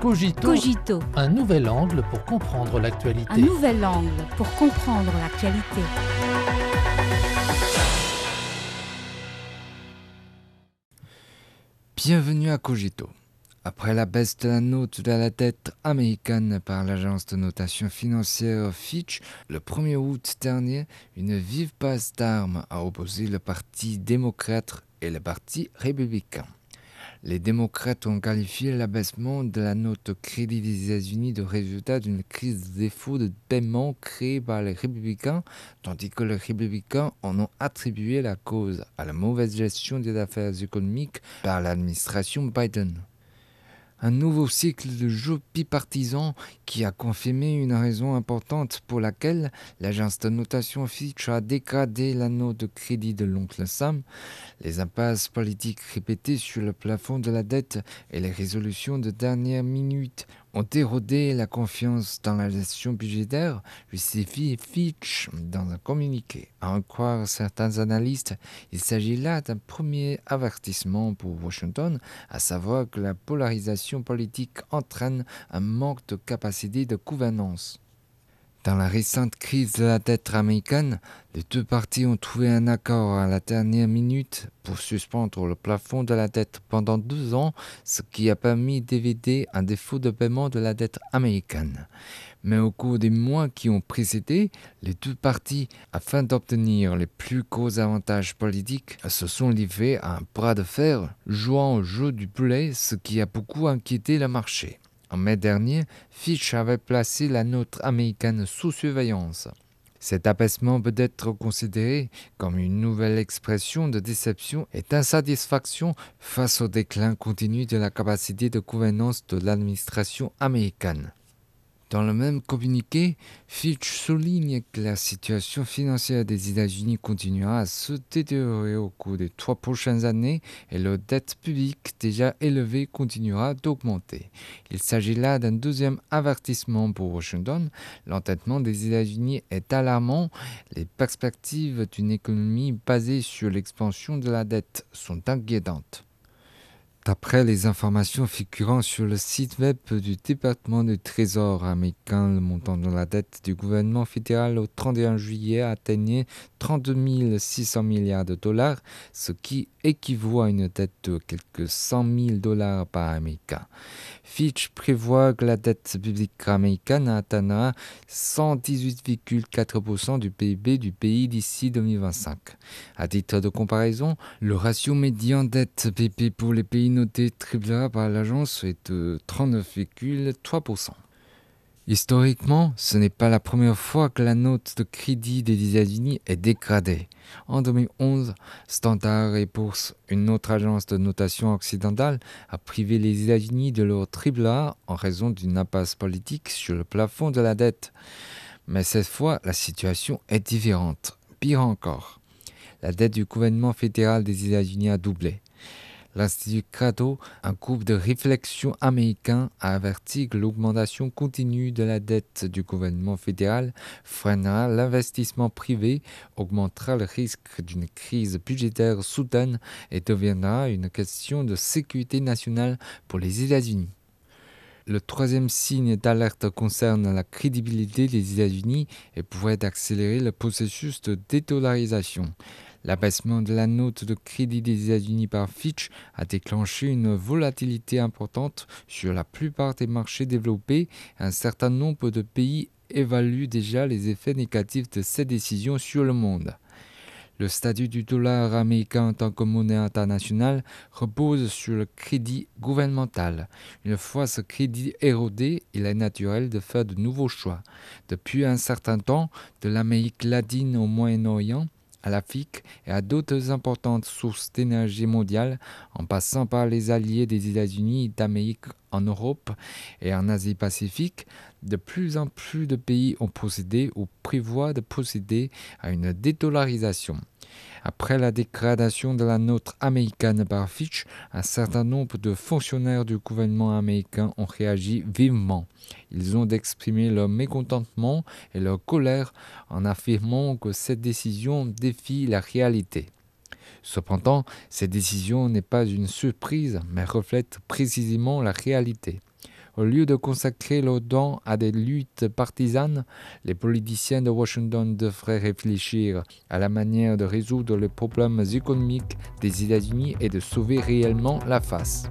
Cogito, Cogito, un nouvel angle pour comprendre l'actualité. un nouvel angle pour comprendre l'actualité. Bienvenue à Cogito. Après la baisse de la note de la dette américaine par l'agence de notation financière Fitch le 1er août dernier, une vive passe d'armes a opposé le Parti démocrate et le Parti républicain. Les démocrates ont qualifié l'abaissement de la note crédit des États-Unis de résultat d'une crise de défaut de paiement créée par les républicains, tandis que les républicains en ont attribué la cause à la mauvaise gestion des affaires économiques par l'administration Biden. Un nouveau cycle de jeu bipartisan qui a confirmé une raison importante pour laquelle l'agence de notation Fitch a dégradé la note de crédit de l'oncle Sam, les impasses politiques répétées sur le plafond de la dette et les résolutions de dernière minute ont érodé la confiance dans la gestion budgétaire, justifie Fitch dans un communiqué. À en croire certains analystes, il s'agit là d'un premier avertissement pour Washington, à savoir que la polarisation politique entraîne un manque de capacité de gouvernance. Dans la récente crise de la dette américaine, les deux parties ont trouvé un accord à la dernière minute pour suspendre le plafond de la dette pendant deux ans, ce qui a permis d'éviter un défaut de paiement de la dette américaine. Mais au cours des mois qui ont précédé, les deux parties, afin d'obtenir les plus gros avantages politiques, se sont livrés à un bras de fer, jouant au jeu du poulet, ce qui a beaucoup inquiété le marché. En mai dernier, Fitch avait placé la note américaine sous surveillance. Cet abaissement peut être considéré comme une nouvelle expression de déception et d'insatisfaction face au déclin continu de la capacité de gouvernance de l'administration américaine. Dans le même communiqué, Fitch souligne que la situation financière des États-Unis continuera à se détériorer au cours des trois prochaines années et leur dette publique déjà élevée continuera d'augmenter. Il s'agit là d'un deuxième avertissement pour Washington. L'entêtement des États-Unis est alarmant. Les perspectives d'une économie basée sur l'expansion de la dette sont inquiétantes. D'après les informations figurant sur le site web du département du Trésor américain, le montant de la dette du gouvernement fédéral au 31 juillet atteignait 32 600 milliards de dollars, ce qui équivaut à une dette de quelques 100 000 dollars par Américain. Fitch prévoit que la dette publique américaine atteindra 118,4% du PIB du pays d'ici 2025. À titre de comparaison, le ratio médian dette PIB pour les pays notés AAA par l'agence est de 39,3%. Historiquement, ce n'est pas la première fois que la note de crédit des États-Unis est dégradée. En 2011, Standard Poor's, une autre agence de notation occidentale, a privé les États-Unis de leur AAA en raison d'une impasse politique sur le plafond de la dette. Mais cette fois, la situation est différente. Pire encore, la dette du gouvernement fédéral des États-Unis a doublé. L'Institut Crado, un groupe de réflexion américain, a averti que l'augmentation continue de la dette du gouvernement fédéral freinera l'investissement privé, augmentera le risque d'une crise budgétaire soudaine et deviendra une question de sécurité nationale pour les États-Unis. Le troisième signe d'alerte concerne la crédibilité des États-Unis et pourrait accélérer le processus de dédollarisation. L'abaissement de la note de crédit des États-Unis par Fitch a déclenché une volatilité importante sur la plupart des marchés développés. Un certain nombre de pays évaluent déjà les effets négatifs de cette décision sur le monde. Le statut du dollar américain en tant que monnaie internationale repose sur le crédit gouvernemental. Une fois ce crédit érodé, il est naturel de faire de nouveaux choix. Depuis un certain temps, de l'Amérique latine au Moyen-Orient, à l'Afrique et à d'autres importantes sources d'énergie mondiale, en passant par les alliés des États-Unis d'Amérique en Europe et en Asie-Pacifique, de plus en plus de pays ont procédé ou prévoient de procéder à une dédollarisation. Après la dégradation de la note américaine par Fitch, un certain nombre de fonctionnaires du gouvernement américain ont réagi vivement. Ils ont exprimé leur mécontentement et leur colère en affirmant que cette décision défie la réalité. Cependant, cette décision n'est pas une surprise, mais reflète précisément la réalité. Au lieu de consacrer l'OTAN à des luttes partisanes, les politiciens de Washington devraient réfléchir à la manière de résoudre les problèmes économiques des États-Unis et de sauver réellement la face.